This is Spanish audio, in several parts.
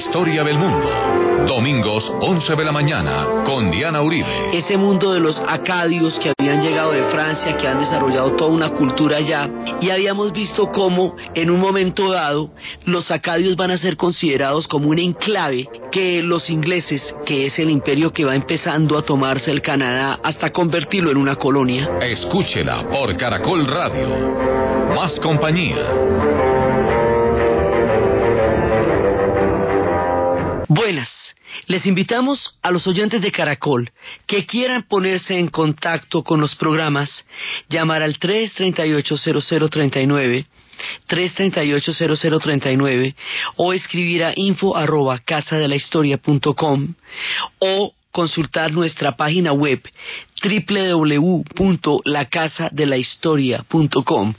historia del mundo. Domingos, 11 de la mañana, con Diana Uribe. Ese mundo de los acadios que habían llegado de Francia, que han desarrollado toda una cultura allá, y habíamos visto cómo en un momento dado los acadios van a ser considerados como un enclave que los ingleses, que es el imperio que va empezando a tomarse el Canadá hasta convertirlo en una colonia. Escúchela por Caracol Radio. Más compañía. Buenas. Les invitamos a los oyentes de Caracol que quieran ponerse en contacto con los programas, llamar al 338-0039, 338-0039 o escribir a info arroba casadelahistoria.com o consultar nuestra página web www.lacasadelahistoria.com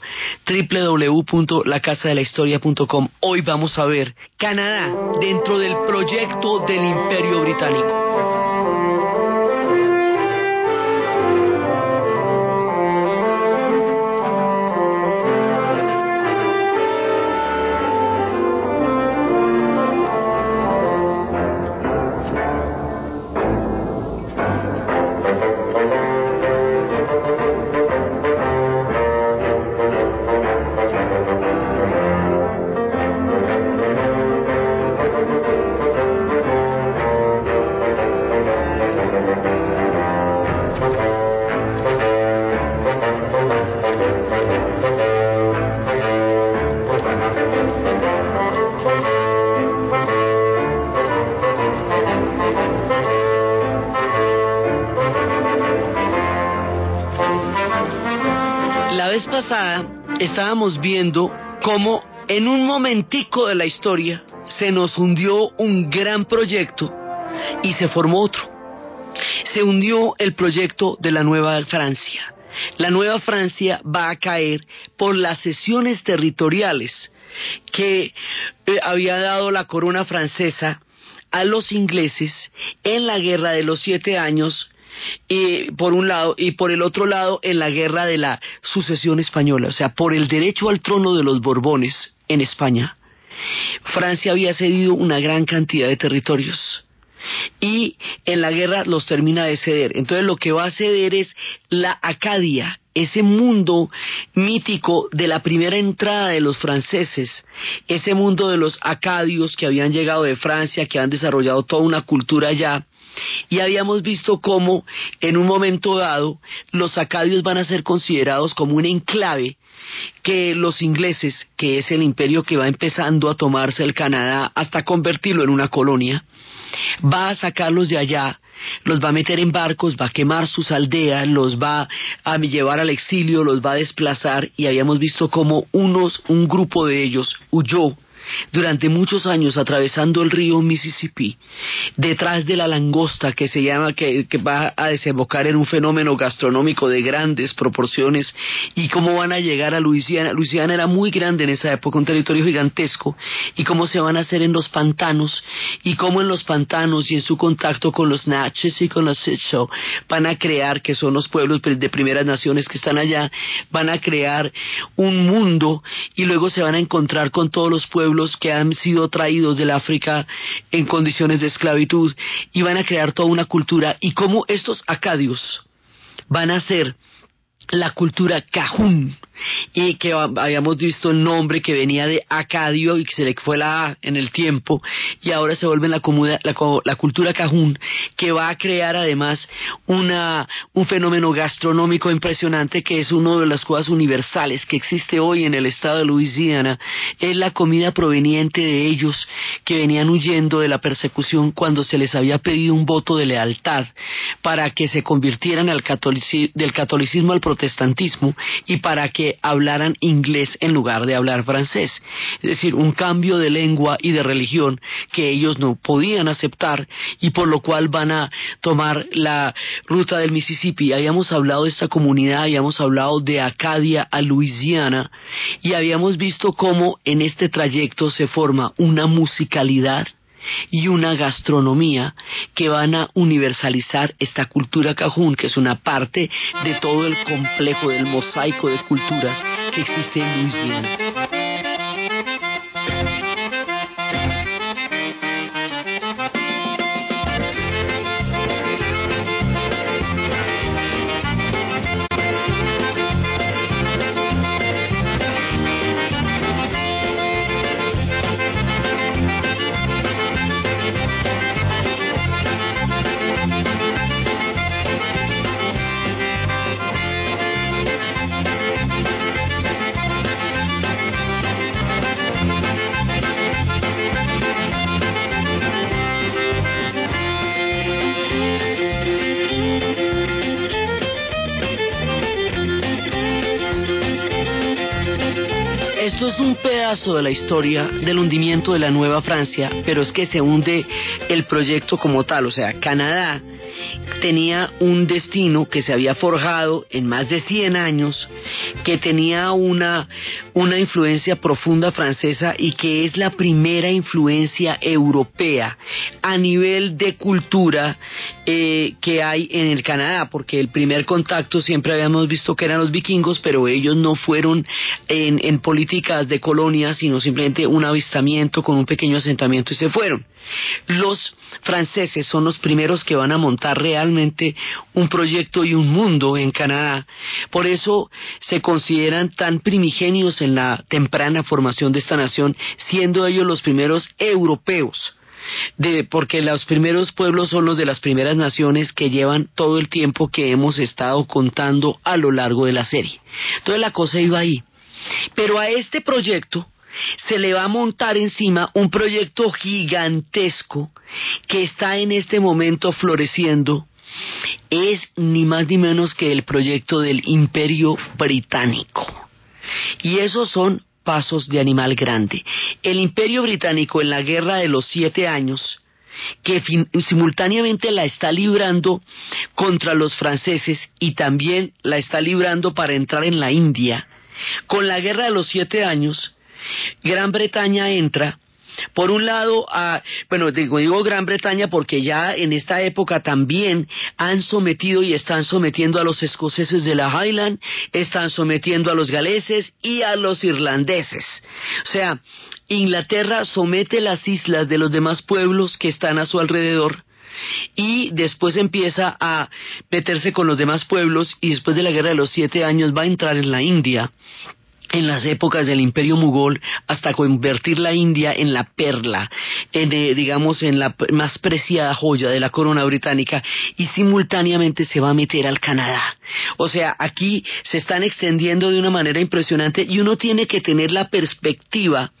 www.lacasadelahistoria.com Hoy vamos a ver Canadá dentro del proyecto del Imperio Británico. Estábamos viendo cómo en un momentico de la historia se nos hundió un gran proyecto y se formó otro. Se hundió el proyecto de la Nueva Francia. La Nueva Francia va a caer por las sesiones territoriales que eh, había dado la corona francesa a los ingleses en la guerra de los siete años y por un lado y por el otro lado en la guerra de la sucesión española, o sea, por el derecho al trono de los Borbones en España. Francia había cedido una gran cantidad de territorios y en la guerra los termina de ceder. Entonces lo que va a ceder es la Acadia, ese mundo mítico de la primera entrada de los franceses, ese mundo de los acadios que habían llegado de Francia, que han desarrollado toda una cultura allá, y habíamos visto cómo en un momento dado los acadios van a ser considerados como un enclave que los ingleses, que es el imperio que va empezando a tomarse el Canadá hasta convertirlo en una colonia, va a sacarlos de allá, los va a meter en barcos, va a quemar sus aldeas, los va a llevar al exilio, los va a desplazar y habíamos visto cómo unos, un grupo de ellos huyó durante muchos años atravesando el río Mississippi, detrás de la langosta que se llama, que, va a desembocar en un fenómeno gastronómico de grandes proporciones, y cómo van a llegar a Luisiana. Luisiana era muy grande en esa época, un territorio gigantesco, y cómo se van a hacer en los pantanos, y cómo en los pantanos y en su contacto con los Natchez y con los Sitcho van a crear, que son los pueblos de primeras naciones que están allá, van a crear un mundo, y luego se van a encontrar con todos los pueblos que han sido traídos del África en condiciones de esclavitud y van a crear toda una cultura y cómo estos acadios van a ser la cultura cajún y que habíamos visto el nombre que venía de Acadio y que se le fue la A en el tiempo y ahora se vuelve la, la, cultura cajún que va a crear además una, un fenómeno gastronómico impresionante que es una de las cosas universales que existe hoy en el estado de Luisiana es la comida proveniente de ellos que venían huyendo de la persecución cuando se les había pedido un voto de lealtad para que se convirtieran al del catolicismo al protestantismo y para hablaran inglés en lugar de hablar francés. Es decir, un cambio de lengua y de religión que ellos no podían aceptar y por lo cual van a tomar la ruta del Mississippi. Habíamos hablado de esta comunidad, habíamos hablado de Acadia a Luisiana y habíamos visto cómo en este trayecto se forma una musicalidad y una gastronomía que van a universalizar esta cultura cajún, que es una parte de todo el complejo del mosaico de culturas que existe en Luisiana. Pedazo de la historia del hundimiento de la Nueva Francia, pero es que se hunde el proyecto como tal, o sea, Canadá tenía un destino que se había forjado en más de 100 años, que tenía una, una influencia profunda francesa y que es la primera influencia europea a nivel de cultura eh, que hay en el Canadá, porque el primer contacto siempre habíamos visto que eran los vikingos, pero ellos no fueron en, en políticas de colonia, sino simplemente un avistamiento con un pequeño asentamiento y se fueron. Los franceses son los primeros que van a montar realmente un proyecto y un mundo en Canadá. Por eso se consideran tan primigenios en la temprana formación de esta nación, siendo ellos los primeros europeos. De, porque los primeros pueblos son los de las primeras naciones que llevan todo el tiempo que hemos estado contando a lo largo de la serie. Entonces la cosa iba ahí. Pero a este proyecto se le va a montar encima un proyecto gigantesco que está en este momento floreciendo. Es ni más ni menos que el proyecto del imperio británico. Y esos son pasos de animal grande. El imperio británico en la guerra de los siete años, que simultáneamente la está librando contra los franceses y también la está librando para entrar en la India, con la guerra de los siete años, Gran Bretaña entra por un lado, a, bueno, digo, digo, Gran Bretaña porque ya en esta época también han sometido y están sometiendo a los escoceses de la Highland, están sometiendo a los galeses y a los irlandeses. O sea, Inglaterra somete las islas de los demás pueblos que están a su alrededor y después empieza a meterse con los demás pueblos y después de la guerra de los siete años va a entrar en la India en las épocas del imperio mugol hasta convertir la India en la perla, en, eh, digamos en la más preciada joya de la corona británica y simultáneamente se va a meter al Canadá. O sea, aquí se están extendiendo de una manera impresionante y uno tiene que tener la perspectiva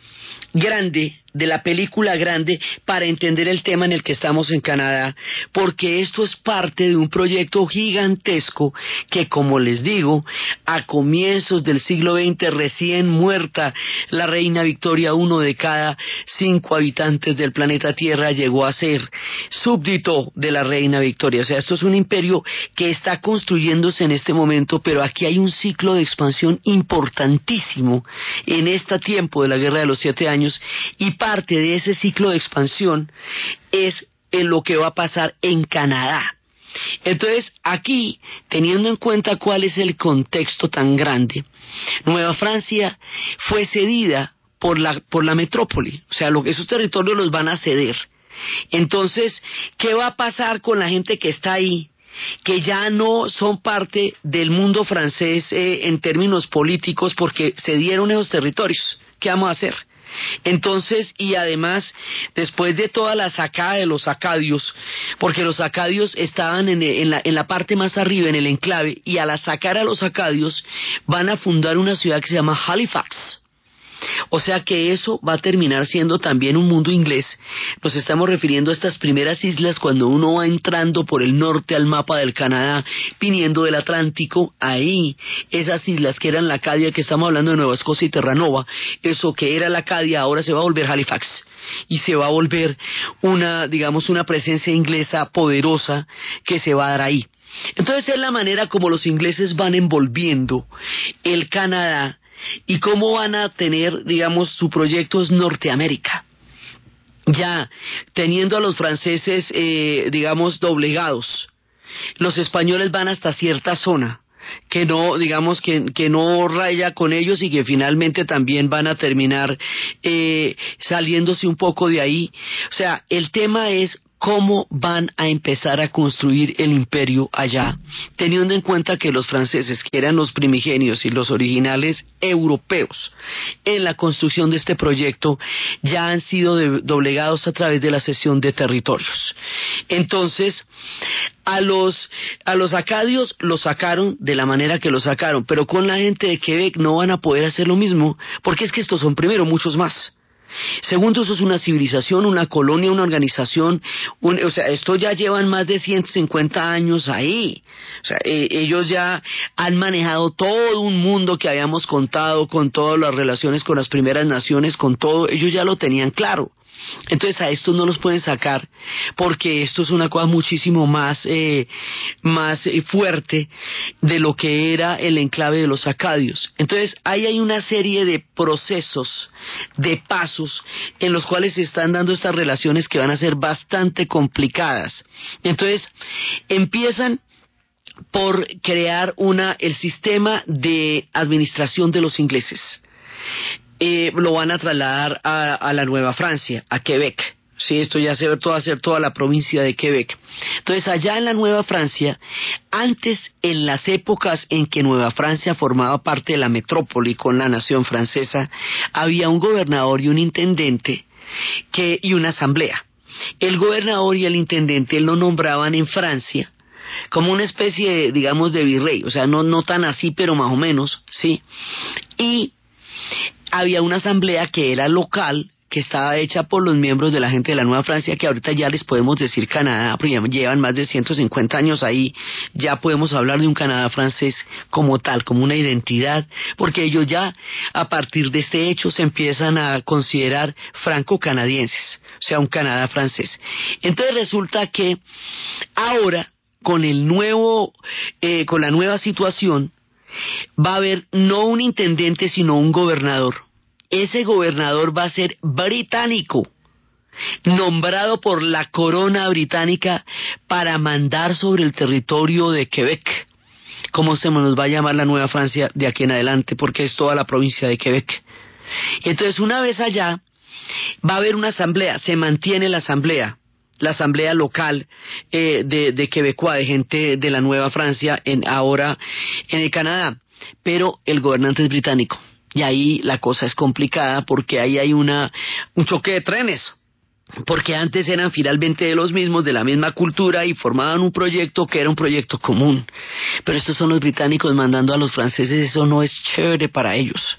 grande de la película grande para entender el tema en el que estamos en Canadá, porque esto es parte de un proyecto gigantesco que, como les digo, a comienzos del siglo XX, recién muerta la reina Victoria, uno de cada cinco habitantes del planeta Tierra llegó a ser súbdito de la reina Victoria. O sea, esto es un imperio que está construyéndose en este momento, pero aquí hay un ciclo de expansión importantísimo en este tiempo de la Guerra de los Siete Años y parte de ese ciclo de expansión es en lo que va a pasar en Canadá. Entonces, aquí, teniendo en cuenta cuál es el contexto tan grande, Nueva Francia fue cedida por la, por la metrópoli, o sea, lo, esos territorios los van a ceder. Entonces, ¿qué va a pasar con la gente que está ahí? que ya no son parte del mundo francés eh, en términos políticos porque se dieron esos territorios. ¿Qué vamos a hacer? Entonces, y además, después de toda la sacada de los acadios, porque los acadios estaban en, la, en la parte más arriba, en el enclave, y al sacar a los acadios, van a fundar una ciudad que se llama Halifax o sea que eso va a terminar siendo también un mundo inglés. Nos estamos refiriendo a estas primeras islas cuando uno va entrando por el norte al mapa del Canadá, viniendo del Atlántico, ahí, esas islas que eran la Acadia, que estamos hablando de Nueva Escocia y Terranova, eso que era la Acadia ahora se va a volver Halifax y se va a volver una, digamos, una presencia inglesa poderosa que se va a dar ahí. Entonces es la manera como los ingleses van envolviendo el Canadá y cómo van a tener, digamos, su proyecto es Norteamérica. Ya teniendo a los franceses, eh, digamos, doblegados, los españoles van hasta cierta zona que no, digamos, que, que, no raya con ellos y que finalmente también van a terminar eh, saliéndose un poco de ahí. O sea, el tema es cómo van a empezar a construir el imperio allá, teniendo en cuenta que los franceses, que eran los primigenios y los originales europeos en la construcción de este proyecto, ya han sido doblegados a través de la cesión de territorios. Entonces, a los, a los acadios los sacaron de la manera que los sacaron, pero con la gente de Quebec no van a poder hacer lo mismo, porque es que estos son primero muchos más. Segundo, eso es una civilización, una colonia, una organización. o sea, esto ya llevan más de 150 años ahí. O sea, eh, ellos ya han manejado todo un mundo que habíamos contado con todas las relaciones con las primeras naciones, con todo. Ellos ya lo tenían claro. Entonces a estos no los pueden sacar porque esto es una cosa muchísimo más, eh, más eh, fuerte de lo que era el enclave de los acadios. Entonces ahí hay una serie de procesos, de pasos en los cuales se están dando estas relaciones que van a ser bastante complicadas. Entonces empiezan por crear una, el sistema de administración de los ingleses. Eh, lo van a trasladar a, la Nueva Francia, a Quebec. Sí, esto ya se va a ser toda la provincia de Quebec. Entonces, allá en la Nueva Francia, antes, en las épocas en que Nueva Francia formaba parte de la metrópoli con la nación francesa, había un gobernador y un intendente que, y una asamblea. El gobernador y el intendente lo nombraban en Francia como una especie, digamos, de virrey, o sea, no, no tan así, pero más o menos, ¿sí? Y había una asamblea que era local, que estaba hecha por los miembros de la gente de la Nueva Francia, que ahorita ya les podemos decir Canadá, porque llevan más de 150 años ahí, ya podemos hablar de un Canadá francés como tal, como una identidad, porque ellos ya a partir de este hecho se empiezan a considerar franco-canadienses, o sea, un Canadá francés. Entonces resulta que ahora, con el nuevo, eh, con la nueva situación, va a haber no un intendente, sino un gobernador. Ese gobernador va a ser británico, nombrado por la corona británica para mandar sobre el territorio de Quebec. ¿Cómo se nos va a llamar la Nueva Francia de aquí en adelante? Porque es toda la provincia de Quebec. entonces, una vez allá, va a haber una asamblea, se mantiene la asamblea, la asamblea local eh, de, de de gente de la Nueva Francia, en, ahora en el Canadá, pero el gobernante es británico. Y ahí la cosa es complicada porque ahí hay una, un choque de trenes porque antes eran finalmente de los mismos, de la misma cultura y formaban un proyecto que era un proyecto común. Pero estos son los británicos mandando a los franceses, eso no es chévere para ellos.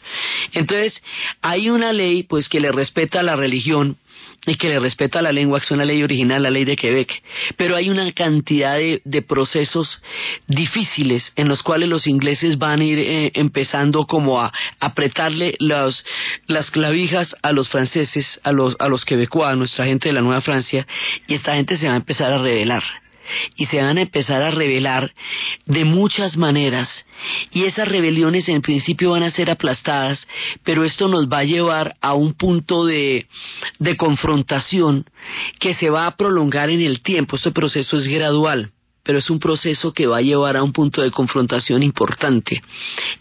Entonces, hay una ley pues que le respeta la religión y que le respeta la lengua, que es una ley original, la ley de Quebec. Pero hay una cantidad de, procesos difíciles en los cuales los ingleses van a ir eh, empezando como a apretarle las clavijas a los franceses, a los, a los a nuestra gente de la Nueva Francia, y esta gente se va a empezar a rebelar y se van a empezar a rebelar de muchas maneras y esas rebeliones en principio van a ser aplastadas, pero esto nos va a llevar a un punto de, de confrontación que se va a prolongar en el tiempo. Este proceso es gradual pero es un proceso que va a llevar a un punto de confrontación importante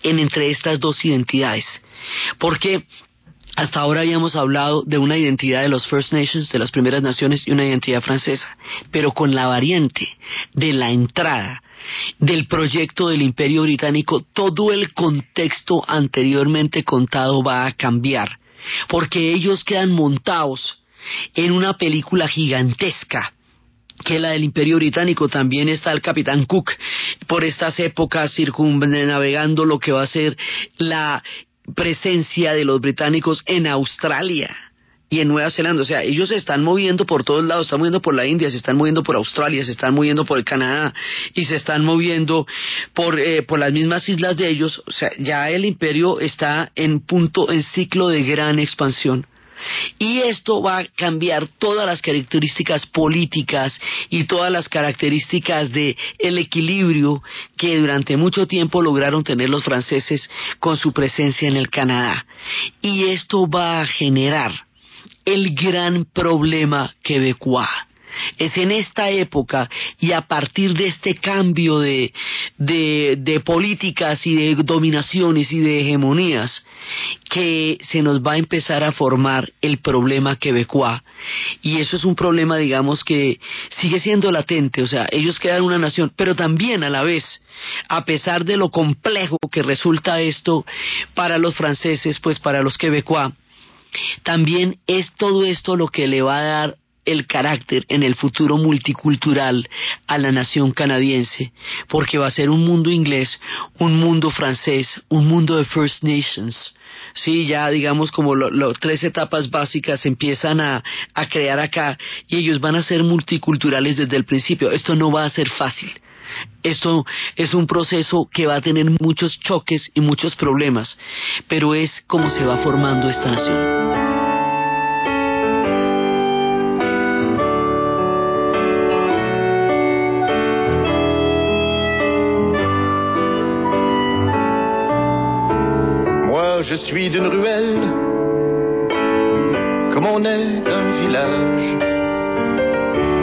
en entre estas dos identidades. Porque hasta ahora habíamos hablado de una identidad de los First Nations, de las primeras naciones, y una identidad francesa, pero con la variante de la entrada del proyecto del Imperio Británico, todo el contexto anteriormente contado va a cambiar, porque ellos quedan montados en una película gigantesca que la del Imperio Británico. También está el Capitán Cook por estas épocas circunnavegando lo que va a ser la presencia de los británicos en Australia y en Nueva Zelanda. O sea, ellos se están moviendo por todos lados, se están moviendo por la India, se están moviendo por Australia, se están moviendo por el Canadá y se están moviendo por, eh, por las mismas islas de ellos. O sea, ya el imperio está en punto, en ciclo de gran expansión. Y esto va a cambiar todas las características políticas y todas las características de el equilibrio que durante mucho tiempo lograron tener los franceses con su presencia en el Canadá. Y esto va a generar el gran problema quebecois es en esta época y a partir de este cambio de, políticas y de dominaciones y de hegemonías que se nos va a empezar a formar el problema quebecois. Y eso es un problema, digamos, que sigue siendo latente. O sea, ellos quedan una nación, pero también a la vez a pesar de lo complejo que resulta esto para los franceses, pues para los quebecois, también es todo esto lo que le va a dar el carácter en el futuro multicultural a la nación canadiense, porque va a ser un mundo inglés, un mundo francés, un mundo de First Nations, sí, ya digamos como las tres etapas básicas empiezan a, a crear acá y ellos van a ser multiculturales desde el principio. Esto no va a ser fácil. Esto es un proceso que va a tener muchos choques y muchos problemas, pero es como se va formando esta nación. Suis d'une ruelle, comme on est d'un village,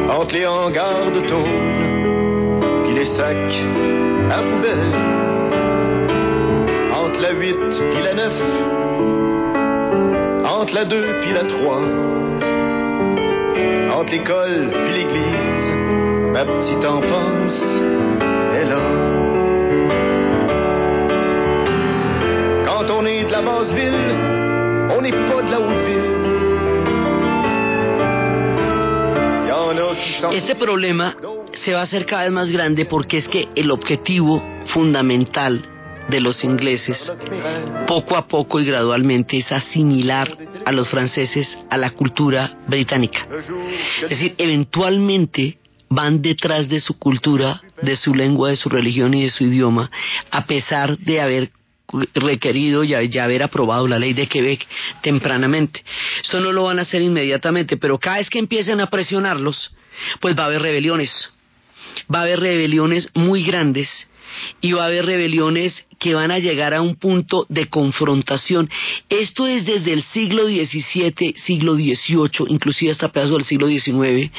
entre les hangars de tôle, puis les sacs à poubelle, entre la 8 puis la 9, entre la 2 puis la 3, entre l'école puis l'église, ma petite enfance est là. Este problema se va a hacer cada vez más grande porque es que el objetivo fundamental de los ingleses, poco a poco y gradualmente, es asimilar a los franceses a la cultura británica. Es decir, eventualmente van detrás de su cultura, de su lengua, de su religión y de su idioma, a pesar de haber requerido y ya haber aprobado la ley de Quebec tempranamente. Eso no lo van a hacer inmediatamente, pero cada vez que empiecen a presionarlos, pues va a haber rebeliones. Va a haber rebeliones muy grandes y va a haber rebeliones que van a llegar a un punto de confrontación. Esto es desde el siglo XVII, siglo XVIII, inclusive hasta pedazo del siglo XIX,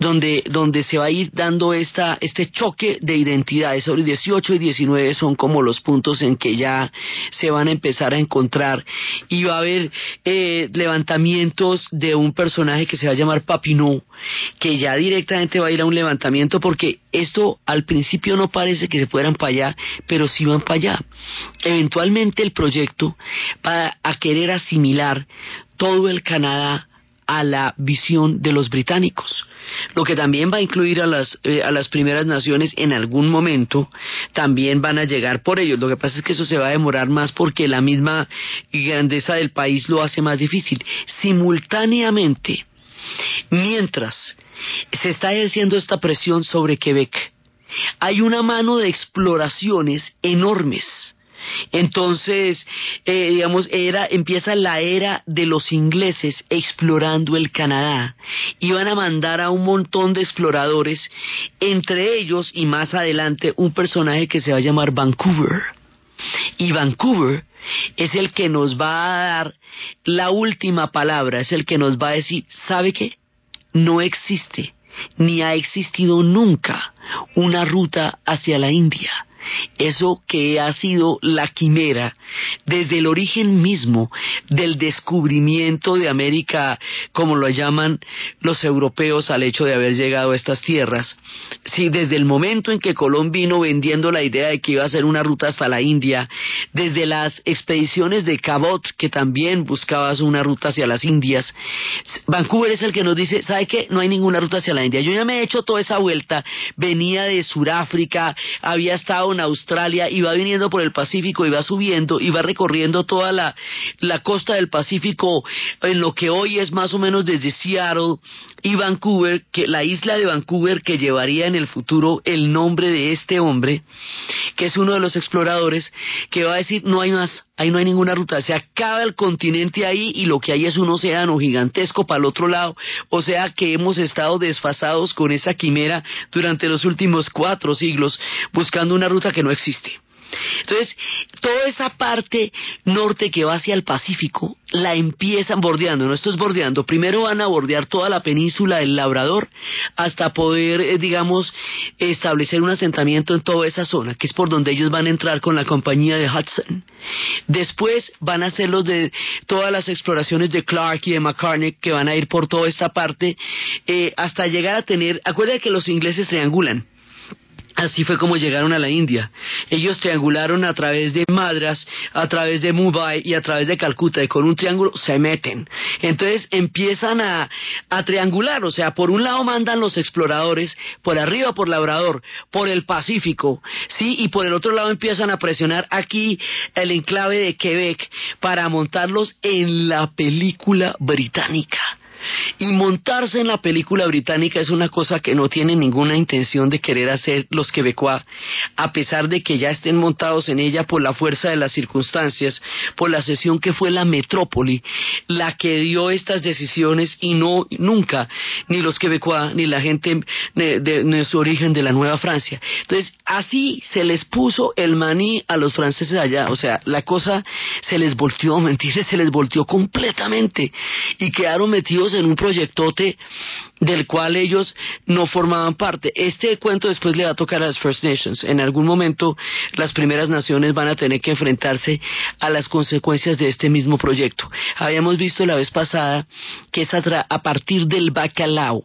donde, donde se va a ir dando esta, este choque de identidades. Sobre 18 y 19 son como los puntos en que ya se van a empezar a encontrar y va a haber eh, levantamientos de un personaje que se va a llamar Papineau, que ya directamente va a ir a un levantamiento porque esto al principio no parece que se fueran para allá, pero sí van para allá Eventualmente el proyecto va a querer asimilar todo el Canadá a la visión de los británicos, lo que también va a incluir a las, eh, a las primeras naciones en algún momento, también van a llegar por ellos. Lo que pasa es que eso se va a demorar más porque la misma grandeza del país lo hace más difícil. Simultáneamente, mientras se está ejerciendo esta presión sobre Quebec, hay una mano de exploraciones enormes. Entonces, eh, digamos, era, empieza la era de los ingleses explorando el Canadá. Iban a mandar a un montón de exploradores, entre ellos y más adelante un personaje que se va a llamar Vancouver. Y Vancouver es el que nos va a dar la última palabra, es el que nos va a decir, ¿sabe qué? No existe ni ha existido nunca una ruta hacia la India eso que ha sido la quimera desde el origen mismo del descubrimiento de América, como lo llaman los europeos al hecho de haber llegado a estas tierras. Si desde el momento en que Colón vino vendiendo la idea de que iba a ser una ruta hasta la India, desde las expediciones de Cabot, que también buscabas una ruta hacia las Indias, Vancouver es el que nos dice, ¿sabe qué? No hay ninguna ruta hacia la India. Yo ya me he hecho toda esa vuelta, venía de Sudáfrica, había estado Australia y va viniendo por el Pacífico y va subiendo y va recorriendo toda la, la costa del Pacífico en lo que hoy es más o menos desde Seattle y Vancouver, que la isla de Vancouver que llevaría en el futuro el nombre de este hombre, que es uno de los exploradores, que va a decir no hay más, ahí no hay ninguna ruta, se acaba el continente ahí y lo que hay es un océano gigantesco para el otro lado, o sea que hemos estado desfasados con esa quimera durante los últimos cuatro siglos buscando una ruta que no existe. Entonces, toda esa parte norte que va hacia el Pacífico la empiezan bordeando, no esto es bordeando, primero van a bordear toda la península del Labrador hasta poder, eh, digamos, establecer un asentamiento en toda esa zona, que es por donde ellos van a entrar con la compañía de Hudson. Después van a hacer los de todas las exploraciones de Clark y de McCartney que van a ir por toda esta parte eh, hasta llegar a tener, acuérdate que los ingleses triangulan Así fue como llegaron a la India. Ellos triangularon a través de Madras, a través de Mumbai y a través de Calcuta y con un triángulo se meten. Entonces empiezan a, a triangular, o sea, por un lado mandan los exploradores, por arriba por Labrador, por el Pacífico, sí, y por el otro lado empiezan a presionar aquí el enclave de Quebec para montarlos en la película británica. Y montarse en la película británica es una cosa que no tiene ninguna intención de querer hacer los quebecois, a pesar de que ya estén montados en ella por la fuerza de las circunstancias, por la sesión que fue la metrópoli, la que dio estas decisiones y no nunca, ni los quebecois, ni la gente de, su origen de la Nueva Francia. Entonces, así se les puso el maní a los franceses allá, o sea, la cosa se les volteó, mentiras, se les volteó completamente y quedaron metidos en un proyectote del cual ellos no formaban parte. Este cuento después le va a tocar a las First Nations. En algún momento las primeras naciones van a tener que enfrentarse a las consecuencias de este mismo proyecto. Habíamos visto la vez pasada que es a partir del bacalao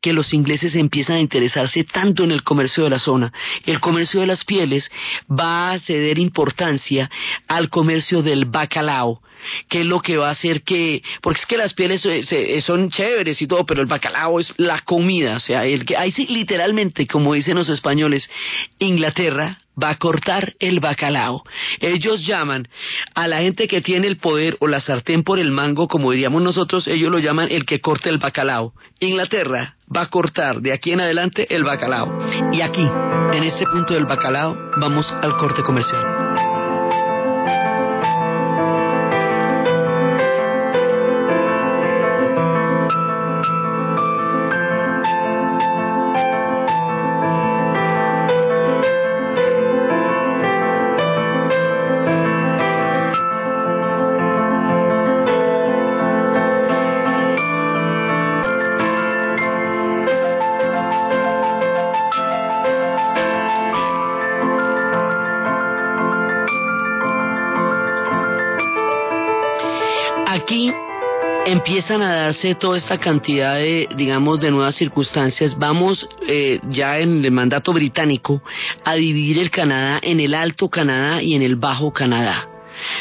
que los ingleses empiezan a interesarse tanto en el comercio de la zona. El comercio de las pieles va a ceder importancia al comercio del bacalao, que es lo que va a hacer que, porque es que las pieles eh, eh, son chéveres y todo, pero el bacalao es la comida, o sea, el que ahí sí literalmente, como dicen los españoles, Inglaterra va a cortar el bacalao. Ellos llaman a la gente que tiene el poder o la sartén por el mango, como diríamos nosotros, ellos lo llaman el que corta el bacalao. Inglaterra va a cortar de aquí en adelante el bacalao. Y aquí, en este punto del bacalao, vamos al corte comercial. Empiezan a darse toda esta cantidad de, digamos, de nuevas circunstancias, vamos eh, ya en el mandato británico a dividir el Canadá en el Alto Canadá y en el Bajo Canadá.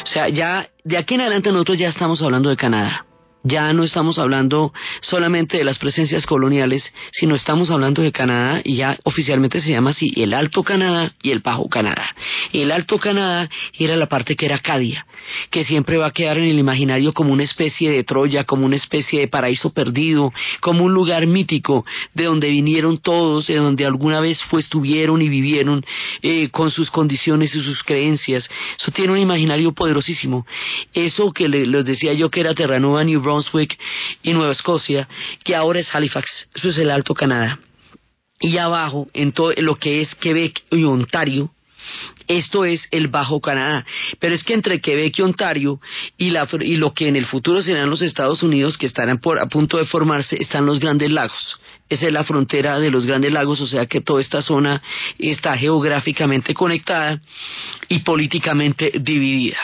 O sea, ya de aquí en adelante nosotros ya estamos hablando de Canadá. Ya no estamos hablando solamente de las presencias coloniales, sino estamos hablando de Canadá y ya oficialmente se llama así el Alto Canadá y el Bajo Canadá. El Alto Canadá era la parte que era Acadia, que siempre va a quedar en el imaginario como una especie de Troya, como una especie de paraíso perdido, como un lugar mítico de donde vinieron todos, de donde alguna vez fue, estuvieron y vivieron eh, con sus condiciones y sus creencias. Eso tiene un imaginario poderosísimo. Eso que les decía yo que era Terranova, New Brunswick y Nueva Escocia, que ahora es Halifax. Eso es el Alto Canadá. Y abajo, en todo lo que es Quebec y Ontario, esto es el Bajo Canadá. Pero es que entre Quebec y Ontario y, lo que en el futuro serán los Estados Unidos, que estarán a punto de formarse, están los Grandes Lagos. Esa es la frontera de los Grandes Lagos, o sea que toda esta zona está geográficamente conectada y políticamente dividida.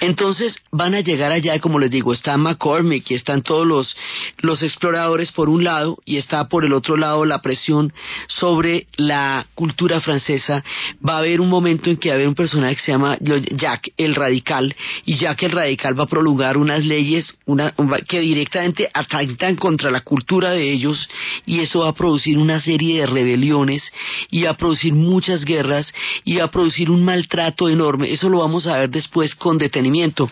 Entonces van a llegar allá, como les digo, está McCormick y están todos los, los exploradores por un lado y está por el otro lado la presión sobre la cultura francesa. Va a haber un momento en que va a haber un personaje que se llama Jack el Radical y Jack el Radical va a prolongar unas leyes una, que directamente atentan contra la cultura de ellos y eso va a producir una serie de rebeliones y va a producir muchas guerras y va a producir un maltrato enorme. Eso lo vamos a ver después con detenimiento.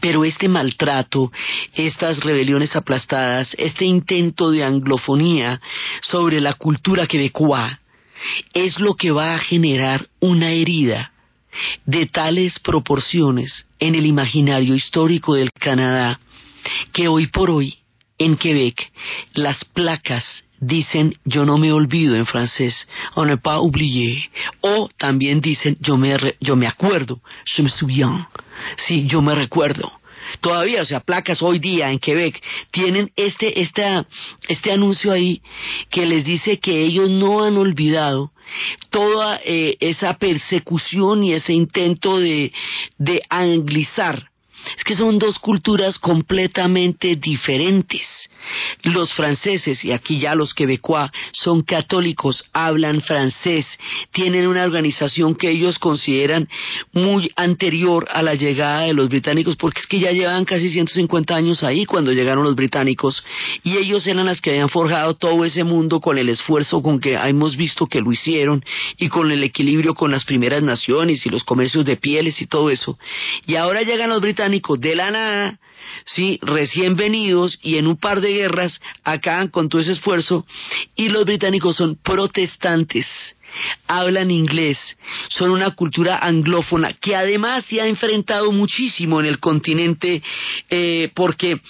Pero este maltrato, estas rebeliones aplastadas, este intento de anglofonía sobre la cultura quebecoa, es lo que va a generar una herida de tales proporciones en el imaginario histórico del Canadá que hoy por hoy en Quebec las placas dicen yo no me olvido en francés, on ne pas oublié, o también dicen yo me, yo me acuerdo, je me souviens, sí, yo me recuerdo. Todavía, o sea, placas hoy día en Quebec tienen este, este, este anuncio ahí que les dice que ellos no han olvidado toda eh, esa persecución y ese intento de, de anglizar es que son dos culturas completamente diferentes. Los franceses, y aquí ya los quebecois, son católicos, hablan francés, tienen una organización que ellos consideran muy anterior a la llegada de los británicos, porque es que ya llevan casi 150 años ahí cuando llegaron los británicos, y ellos eran las que habían forjado todo ese mundo con el esfuerzo con que hemos visto que lo hicieron, y con el equilibrio con las primeras naciones y los comercios de pieles y todo eso. Y ahora llegan los británicos de la nada, sí, recién venidos y en un par de guerras acaban con todo ese esfuerzo y los británicos son protestantes hablan inglés, son una cultura anglófona que además se ha enfrentado muchísimo en el continente eh, porque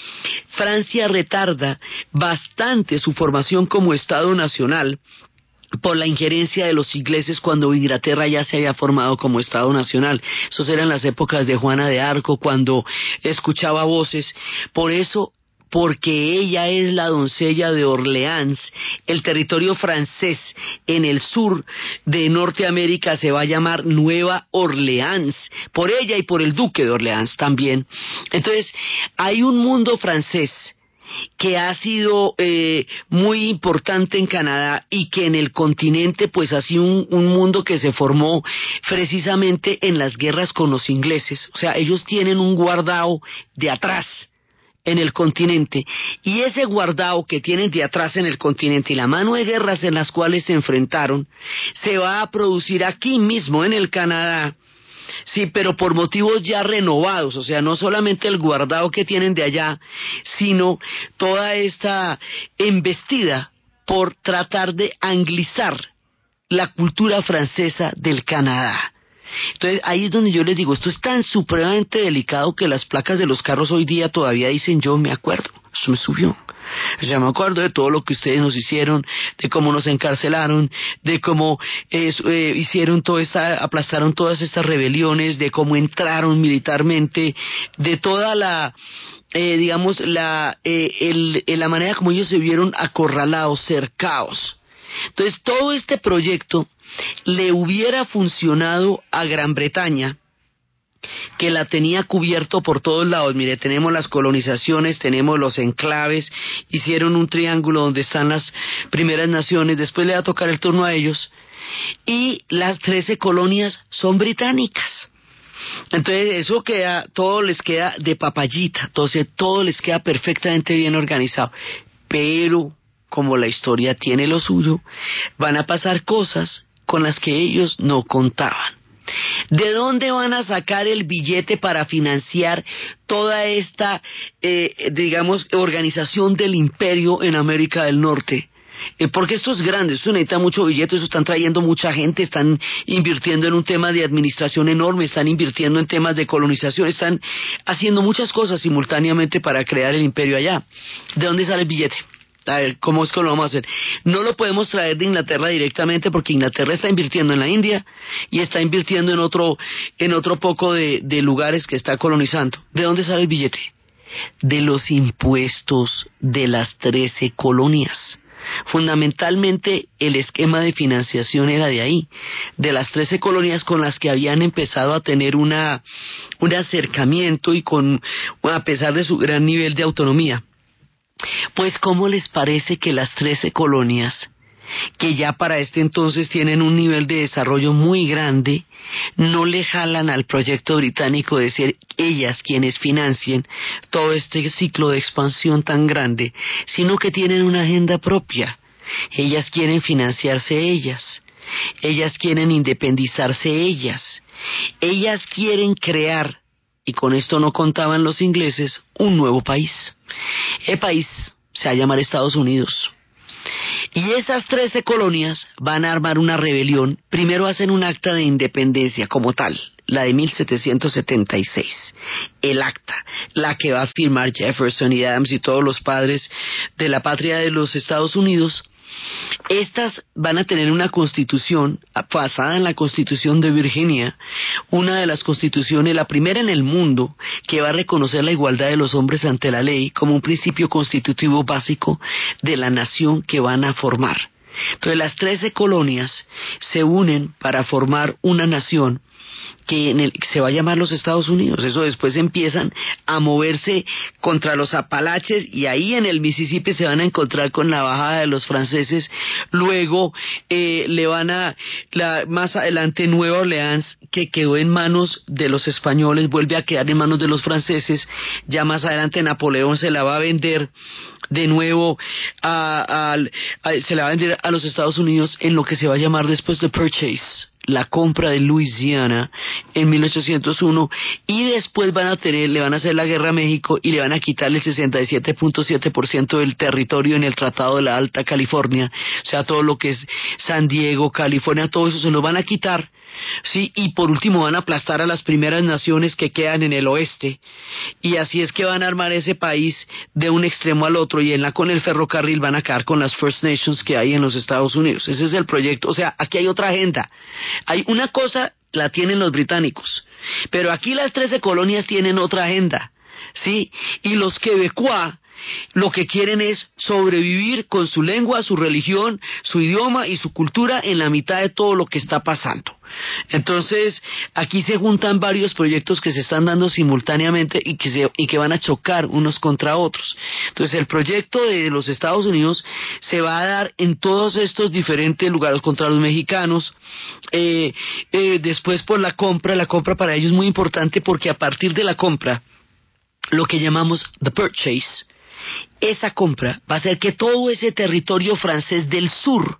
Francia retarda bastante su formación como Estado nacional por la injerencia de los ingleses cuando Inglaterra ya se había formado como Estado Nacional. Esas eran las épocas de Juana de Arco, cuando escuchaba voces. Por eso porque ella es la doncella de Orleans, el territorio francés en el sur de Norteamérica se va a llamar Nueva Orleans, por ella y por el duque de Orleans también. Entonces, hay un mundo francés que ha sido eh, muy importante en Canadá y que en el continente pues ha sido un, un, mundo que se formó precisamente en las guerras con los ingleses. O sea, ellos tienen un guardado de atrás en el continente y ese guardado que tienen de atrás en el continente y la mano de guerras en las cuales se enfrentaron se va a producir aquí mismo en el Canadá Sí, pero por motivos ya renovados, o sea, no solamente el guardado que tienen de allá, sino toda esta embestida por tratar de anglizar la cultura francesa del Canadá. Entonces ahí es donde yo les digo, esto es tan supremamente delicado que las placas de los carros hoy día todavía dicen yo me acuerdo, eso me subió. Ya me acuerdo de todo lo que ustedes nos hicieron, de cómo nos encarcelaron, de cómo eh, hicieron toda esta, aplastaron todas estas rebeliones, de cómo entraron militarmente, de toda la, eh, digamos, la, eh, el, la manera como ellos se vieron acorralados, cercados. Entonces todo este proyecto le hubiera funcionado a Gran Bretaña, que la tenía cubierto por todos lados. Mire, tenemos las colonizaciones, tenemos los enclaves, hicieron un triángulo donde están las primeras naciones, después le va a tocar el turno a ellos, y las trece colonias son británicas. Entonces eso queda, todo les queda de papayita, entonces todo les queda perfectamente bien organizado. Pero como la historia tiene lo suyo, van a pasar cosas con las que ellos no contaban. ¿De dónde van a sacar el billete para financiar toda esta, eh, digamos, organización del imperio en América del Norte? Eh, porque esto es grande, esto necesita mucho billete, eso están trayendo mucha gente, están invirtiendo en un tema de administración enorme, están invirtiendo en temas de colonización, están haciendo muchas cosas simultáneamente para crear el imperio allá. ¿De dónde sale el billete? A ver, ¿cómo es que lo vamos a hacer? No lo podemos traer de Inglaterra directamente porque Inglaterra está invirtiendo en la India y está invirtiendo en otro, en otro poco de, de lugares que está colonizando. ¿De dónde sale el billete? De los impuestos de las trece colonias. Fundamentalmente el esquema de financiación era de ahí, de las trece colonias con las que habían empezado a tener una, un acercamiento y con, a pesar de su gran nivel de autonomía. Pues ¿cómo les parece que las trece colonias, que ya para este entonces tienen un nivel de desarrollo muy grande, no le jalan al proyecto británico de ser ellas quienes financien todo este ciclo de expansión tan grande, sino que tienen una agenda propia? Ellas quieren financiarse ellas, ellas quieren independizarse ellas, ellas quieren crear y con esto no contaban los ingleses, un nuevo país. El país se va a llamar Estados Unidos. Y esas trece colonias van a armar una rebelión. Primero hacen un acta de independencia como tal, la de 1776. El acta, la que va a firmar Jefferson y Adams y todos los padres de la patria de los Estados Unidos estas van a tener una constitución basada en la constitución de Virginia, una de las constituciones, la primera en el mundo, que va a reconocer la igualdad de los hombres ante la ley como un principio constitutivo básico de la nación que van a formar. Entonces las 13 colonias se unen para formar una nación que en el, se va a llamar los Estados Unidos. Eso después empiezan a moverse contra los Apalaches y ahí en el Mississippi se van a encontrar con la bajada de los franceses. Luego eh, le van a, la, más adelante Nueva Orleans, que quedó en manos de los españoles, vuelve a quedar en manos de los franceses. Ya más adelante Napoleón se la va a vender de nuevo a, se la va a vender a los Estados Unidos en lo que se va a llamar después de Purchase la compra de Luisiana en 1801 y después van a tener, le van a hacer la guerra a México y le van a quitar el 67.7% del territorio en el Tratado de la Alta California, o sea, todo lo que es San Diego, California, todo eso se lo van a quitar ¿sí? Y por último van a aplastar a las primeras naciones que quedan en el oeste. Y así es que van a armar ese país de un extremo al otro y en la con el ferrocarril van a acabar con las First Nations que hay en los Estados Unidos. Ese es el proyecto. O sea, aquí hay otra agenda. Hay una cosa, la tienen los británicos. Pero aquí las trece colonias tienen otra agenda. ¿Sí? Y los quebecuá lo que quieren es sobrevivir con su lengua, su religión, su idioma y su cultura en la mitad de todo lo que está pasando. Entonces, aquí se juntan varios proyectos que se están dando simultáneamente y que, y que van a chocar unos contra otros. Entonces, el proyecto de los Estados Unidos se va a dar en todos estos diferentes lugares contra los mexicanos. Eh, eh, después, por la compra, la compra para ellos es muy importante porque a partir de la compra, lo que llamamos the purchase, esa compra va a hacer que todo ese territorio francés del sur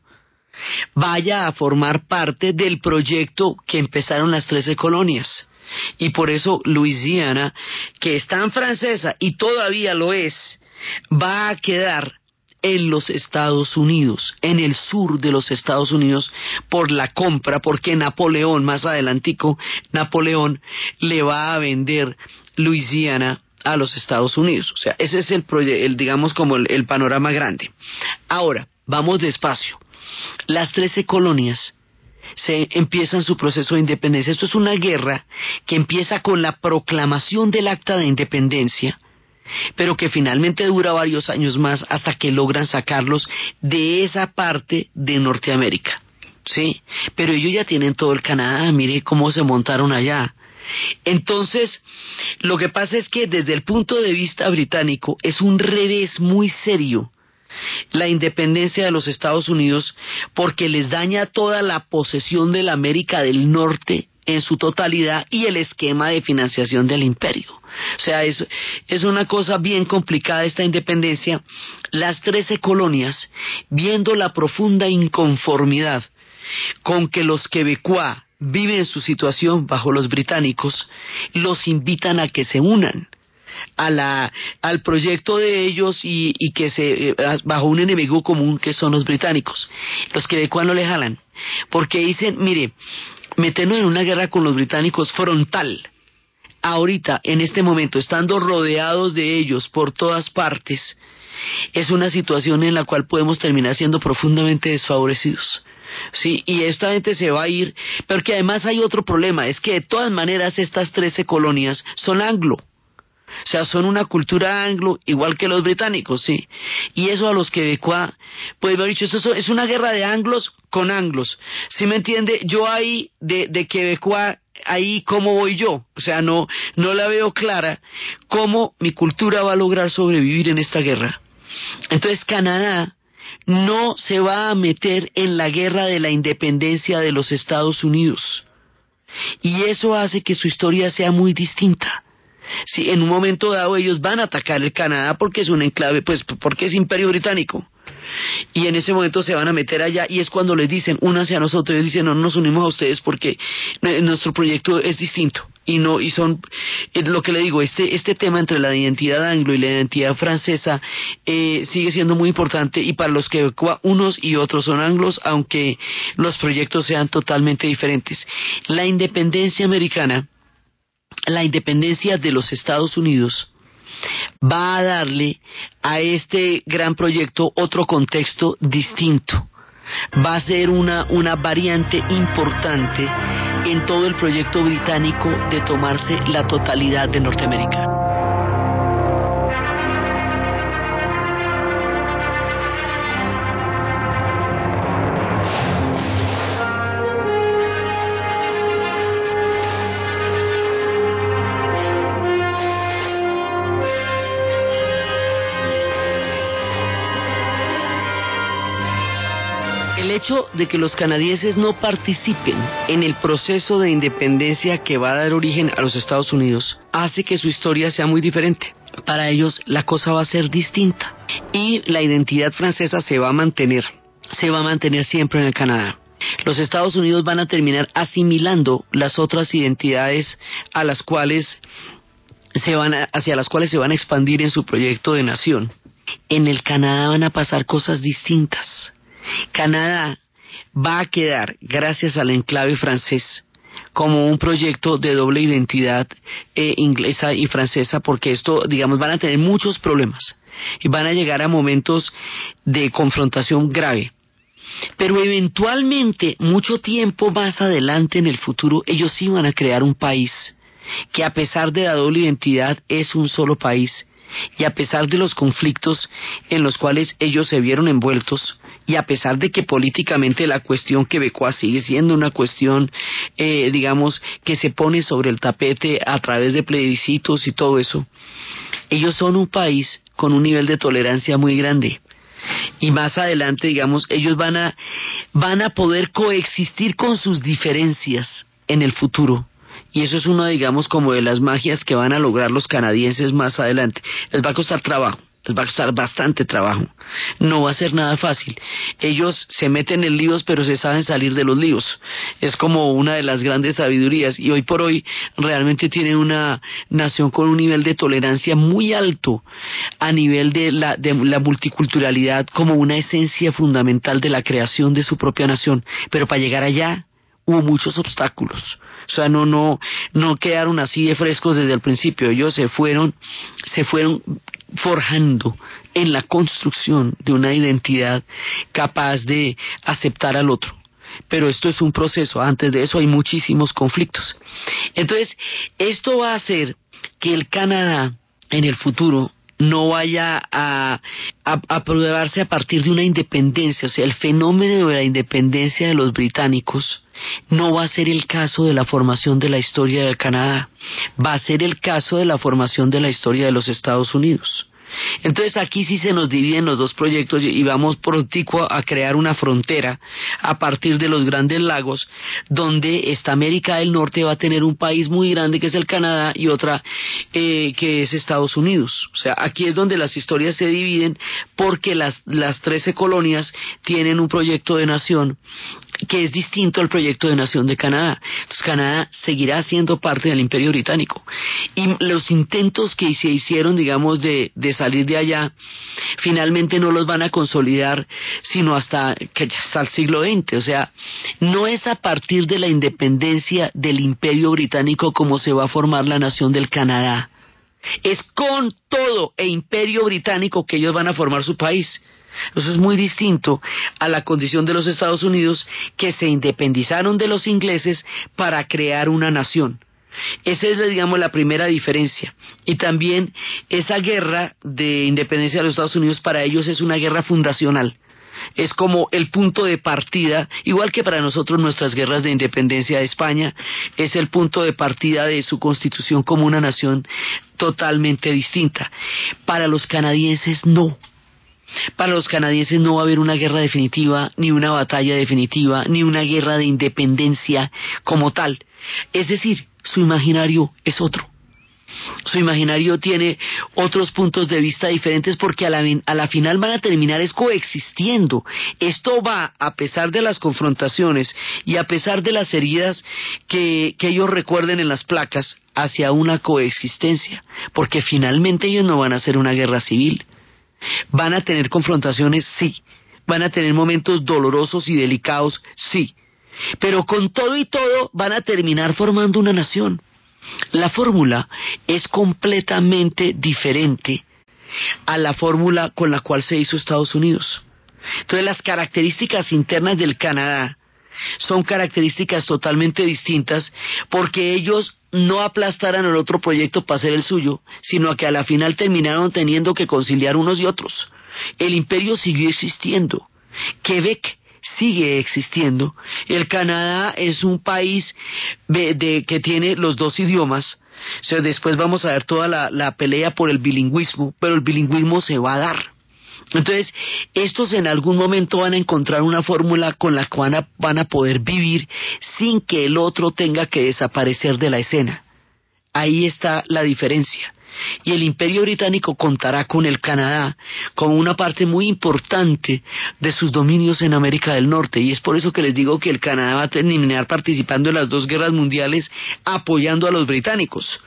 vaya a formar parte del proyecto que empezaron las trece colonias. Y por eso Luisiana, que es tan francesa y todavía lo es, va a quedar en los Estados Unidos, en el sur de los Estados Unidos, por la compra, porque Napoleón, más adelantico, Napoleón le va a vender Luisiana a los Estados Unidos. O sea, ese es el, el digamos, como el, panorama grande. Ahora, vamos despacio. Las trece colonias se empiezan su proceso de independencia. Esto es una guerra que empieza con la proclamación del acta de independencia, pero que finalmente dura varios años más hasta que logran sacarlos de esa parte de Norteamérica. Sí, pero ellos ya tienen todo el Canadá, mire cómo se montaron allá. Entonces, lo que pasa es que desde el punto de vista británico es un revés muy serio la independencia de los Estados Unidos porque les daña toda la posesión de la América del Norte en su totalidad y el esquema de financiación del imperio. O sea, es, es una cosa bien complicada esta independencia. Las trece colonias, viendo la profunda inconformidad con que los quebecuá viven su situación bajo los británicos, los invitan a que se unan a la, al proyecto de ellos y, que se, eh, bajo un enemigo común que son los británicos. Los quebecuas no le jalan, porque dicen, mire, meternos en una guerra con los británicos frontal, ahorita, en este momento, estando rodeados de ellos por todas partes, es una situación en la cual podemos terminar siendo profundamente desfavorecidos. Sí, y esta gente se va a ir, pero que además hay otro problema, es que de todas maneras estas trece colonias son anglo. O sea, son una cultura anglo, igual que los británicos, sí. Y eso a los quebecuá, pues haber dicho, eso es una guerra de anglos con anglos. ¿Sí me entiende? Yo ahí, de, de quebecuá, ahí cómo voy yo. O sea, no, no la veo clara cómo mi cultura va a lograr sobrevivir en esta guerra. Entonces Canadá no se va a meter en la guerra de la independencia de los Estados Unidos. Y eso hace que su historia sea muy distinta. Si en un momento dado ellos van a atacar el Canadá porque es un enclave, pues porque es imperio británico. Y en ese momento se van a meter allá y es cuando les dicen, únanse a nosotros, ellos dicen, no, nos unimos a ustedes porque nuestro proyecto es distinto. Y no, y son, eh, lo que le digo, este, este tema entre la identidad anglo y la identidad francesa eh, sigue siendo muy importante y para los que unos y otros son anglos, aunque los proyectos sean totalmente diferentes. La independencia americana, la independencia de los Estados Unidos, va a darle a este gran proyecto otro contexto distinto. Va a ser una, una variante importante en todo el proyecto británico de tomarse la totalidad de Norteamérica. De que los canadienses no participen en el proceso de independencia que va a dar origen a los Estados Unidos hace que su historia sea muy diferente. Para ellos la cosa va a ser distinta y la identidad francesa se va a mantener, se va a mantener siempre en el Canadá. Los Estados Unidos van a terminar asimilando las otras identidades a las cuales se van hacia las cuales se van a expandir en su proyecto de nación. En el Canadá van a pasar cosas distintas. Canadá va a quedar, gracias al enclave francés, como un proyecto de doble identidad eh, inglesa y francesa, porque esto, digamos, van a tener muchos problemas y van a llegar a momentos de confrontación grave. Pero eventualmente, mucho tiempo más adelante en el futuro, ellos sí van a crear un país que a pesar de la doble identidad es un solo país y a pesar de los conflictos en los cuales ellos se vieron envueltos, y a pesar de que políticamente la cuestión quebecoa sigue siendo una cuestión, eh, digamos, que se pone sobre el tapete a través de plebiscitos y todo eso, ellos son un país con un nivel de tolerancia muy grande. Y más adelante, digamos, ellos van a, van a poder coexistir con sus diferencias en el futuro. Y eso es una, digamos, como de las magias que van a lograr los canadienses más adelante. Les va a costar trabajo, les va a costar bastante trabajo. No va a ser nada fácil. Ellos se meten en líos, pero se saben salir de los líos. Es como una de las grandes sabidurías. Y hoy por hoy realmente tienen una nación con un nivel de tolerancia muy alto a nivel de la, de la multiculturalidad como una esencia fundamental de la creación de su propia nación. Pero para llegar allá hubo muchos obstáculos o sea, no, no, no quedaron así de frescos desde el principio. Ellos se fueron, se fueron forjando en la construcción de una identidad capaz de aceptar al otro. Pero esto es un proceso, antes de eso hay muchísimos conflictos. Entonces, esto va a hacer que el Canadá en el futuro no vaya a, a, a a partir de una independencia, o sea, el fenómeno de la independencia de los británicos no va a ser el caso de la formación de la historia de Canadá, va a ser el caso de la formación de la historia de los Estados Unidos. Entonces aquí sí se nos dividen los dos proyectos y vamos prontico a crear una frontera a partir de los grandes lagos donde esta América del Norte va a tener un país muy grande que es el Canadá y otra eh, que es Estados Unidos. O sea, aquí es donde las historias se dividen porque las, las 13 colonias tienen un proyecto de nación que es distinto al proyecto de nación de Canadá. Entonces Canadá seguirá siendo parte del imperio británico. Y los intentos que se hicieron, digamos, de, salir de allá, finalmente no los van a consolidar sino hasta, que, hasta el siglo XX. O sea, no es a partir de la independencia del imperio británico como se va a formar la nación del Canadá. Es con todo e imperio británico que ellos van a formar su país. Eso es muy distinto a la condición de los Estados Unidos que se independizaron de los ingleses para crear una nación. Esa es, digamos, la primera diferencia. Y también esa guerra de independencia de los Estados Unidos para ellos es una guerra fundacional. Es como el punto de partida, igual que para nosotros nuestras guerras de independencia de España, es el punto de partida de su constitución como una nación totalmente distinta. Para los canadienses no. Para los canadienses no va a haber una guerra definitiva, ni una batalla definitiva, ni una guerra de independencia como tal. Es decir, su imaginario es otro. Su imaginario tiene otros puntos de vista diferentes porque a la, final van a terminar es coexistiendo. Esto va, a pesar de las confrontaciones y a pesar de las heridas que, que ellos recuerden en las placas, hacia una coexistencia, porque finalmente ellos no van a hacer una guerra civil. Van a tener confrontaciones, sí. Van a tener momentos dolorosos y delicados, sí. Pero con todo y todo van a terminar formando una nación. La fórmula es completamente diferente a la fórmula con la cual se hizo Estados Unidos. Entonces las características internas del Canadá son características totalmente distintas porque ellos no aplastaran el otro proyecto para hacer el suyo, sino que a la final terminaron teniendo que conciliar unos y otros. El imperio siguió existiendo. Quebec sigue existiendo. El Canadá es un país de, que tiene los dos idiomas. después vamos a ver toda la pelea por el bilingüismo, pero el bilingüismo se va a dar Entonces, estos en algún momento van a encontrar una fórmula con la que van a, van a poder vivir sin que el otro tenga que desaparecer de la escena. Ahí está la diferencia. Y el imperio británico contará con el Canadá como una parte muy importante de sus dominios en América del Norte. Y es por eso que les digo que el Canadá va a terminar participando en las dos guerras mundiales apoyando a los británicos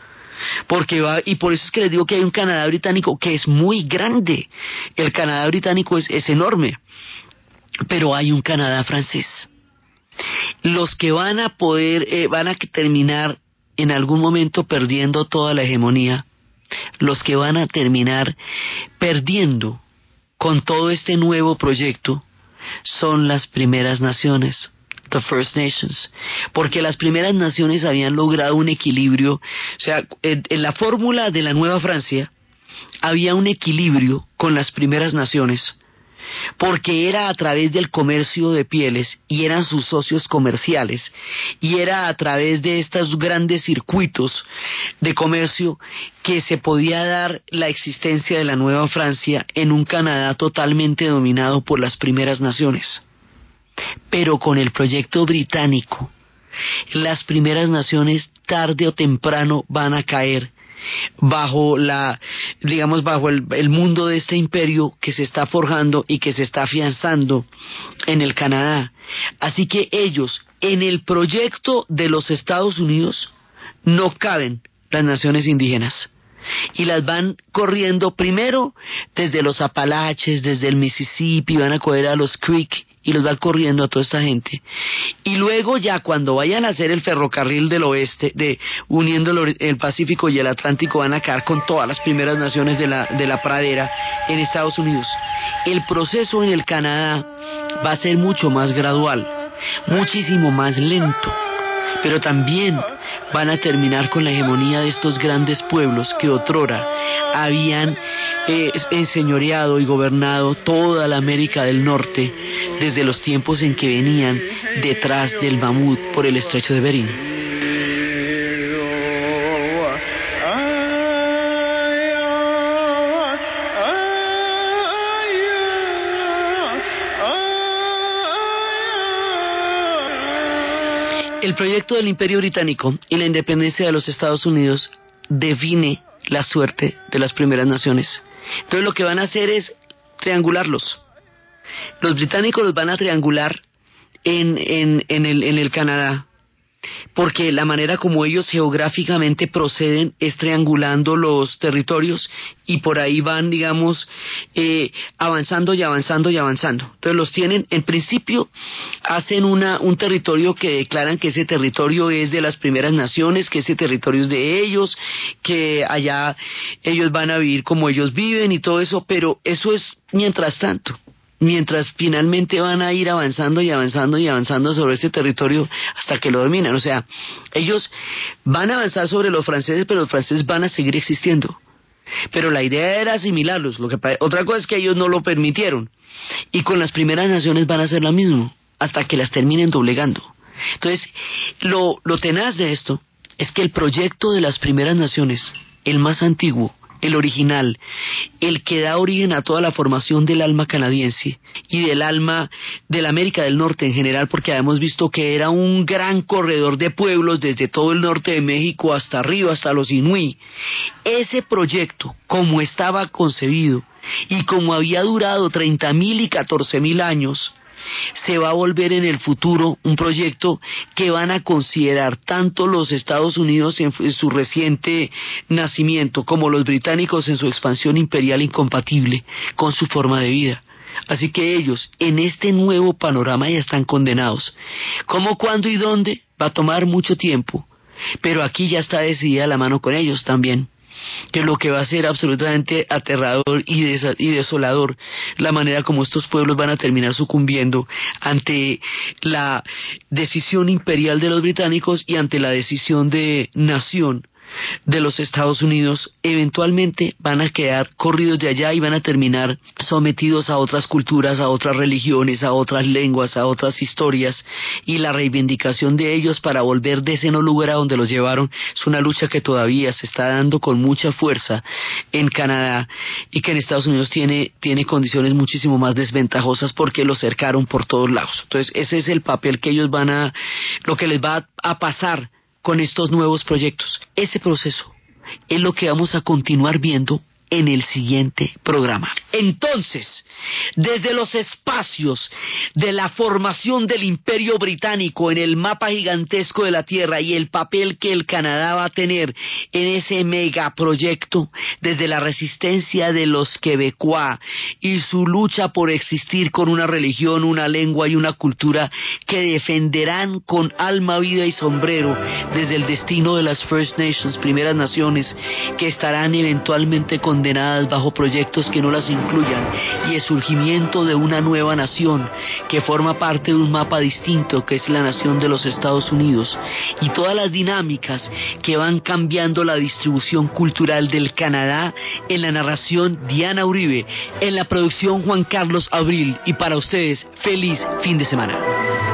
porque va y por eso es que les digo que hay un Canadá británico que es muy grande. El Canadá británico es, es enorme. Pero hay un Canadá francés. Los que van a poder eh, van a terminar en algún momento perdiendo toda la hegemonía. Los que van a terminar perdiendo con todo este nuevo proyecto son las primeras naciones porque las primeras naciones habían logrado un equilibrio, o sea, en, la fórmula de la Nueva Francia había un equilibrio con las primeras naciones, porque era a través del comercio de pieles y eran sus socios comerciales y era a través de estos grandes circuitos de comercio que se podía dar la existencia de la Nueva Francia en un Canadá totalmente dominado por las primeras naciones. Pero con el proyecto británico, las primeras naciones tarde o temprano van a caer bajo la, digamos, bajo el, mundo de este imperio que se está forjando y que se está afianzando en el Canadá. Así que ellos, en el proyecto de los Estados Unidos, no caben las naciones indígenas. Y las van corriendo primero desde los Apalaches, desde el Mississippi, van a coger a los Creek y los va corriendo a toda esta gente. Y luego ya cuando vayan a hacer el ferrocarril del oeste, de uniendo el, Pacífico y el Atlántico, van a quedar con todas las primeras naciones de la, de la pradera en Estados Unidos. El proceso en el Canadá va a ser mucho más gradual, muchísimo más lento, pero también van a terminar con la hegemonía de estos grandes pueblos que otrora habían eh, enseñoreado y gobernado toda la América del Norte desde los tiempos en que venían detrás del mamut por el estrecho de Bering. El proyecto del Imperio Británico y la independencia de los Estados Unidos define la suerte de las primeras naciones. Entonces lo que van a hacer es triangularlos. Los británicos los van a triangular en, en, en, el, en el Canadá, porque la manera como ellos geográficamente proceden es triangulando los territorios y por ahí van, digamos, eh, avanzando y avanzando y avanzando. Entonces los tienen, en principio, hacen una, un territorio que declaran que ese territorio es de las primeras naciones, que ese territorio es de ellos, que allá ellos van a vivir como ellos viven y todo eso, pero eso es mientras tanto mientras finalmente van a ir avanzando y avanzando y avanzando sobre ese territorio hasta que lo dominan. O sea, ellos van a avanzar sobre los franceses, pero los franceses van a seguir existiendo. Pero la idea era asimilarlos. Lo que, otra cosa es que ellos no lo permitieron. Y con las primeras naciones van a hacer lo mismo, hasta que las terminen doblegando. Entonces, lo, lo tenaz de esto es que el proyecto de las primeras naciones, el más antiguo, el original, el que da origen a toda la formación del alma canadiense y del alma de la América del Norte en general, porque habíamos visto que era un gran corredor de pueblos desde todo el norte de México hasta arriba, hasta los Inuit. Ese proyecto, como estaba concebido y como había durado treinta mil y catorce mil años, se va a volver en el futuro un proyecto que van a considerar tanto los Estados Unidos en, su reciente nacimiento como los británicos en su expansión imperial incompatible con su forma de vida. Así que ellos en este nuevo panorama ya están condenados. ¿Cómo, cuándo y dónde? Va a tomar mucho tiempo, pero aquí ya está decidida la mano con ellos también que lo que va a ser absolutamente aterrador y, y desolador la manera como estos pueblos van a terminar sucumbiendo ante la decisión imperial de los británicos y ante la decisión de nación de los Estados Unidos eventualmente van a quedar corridos de allá y van a terminar sometidos a otras culturas, a otras religiones, a otras lenguas, a otras historias y la reivindicación de ellos para volver de ese no lugar a donde los llevaron es una lucha que todavía se está dando con mucha fuerza en Canadá y que en Estados Unidos tiene, tiene condiciones muchísimo más desventajosas porque los cercaron por todos lados. Entonces ese es el papel que ellos van a, lo que les va a pasar con estos nuevos proyectos. Ese proceso es lo que vamos a continuar viendo en el siguiente programa. Entonces, desde los espacios de la formación del imperio británico en el mapa gigantesco de la Tierra y el papel que el Canadá va a tener en ese megaproyecto, desde la resistencia de los quebecois y su lucha por existir con una religión, una lengua y una cultura que defenderán con alma, vida y sombrero desde el destino de las First Nations, primeras naciones, que estarán eventualmente con condenadas bajo proyectos que no las incluyan. Y el surgimiento de una nueva nación que forma parte de un mapa distinto que es la nación de los Estados Unidos y todas las dinámicas que van cambiando la distribución cultural del Canadá en la narración Diana Uribe, en la producción Juan Carlos Abril y para ustedes feliz fin de semana.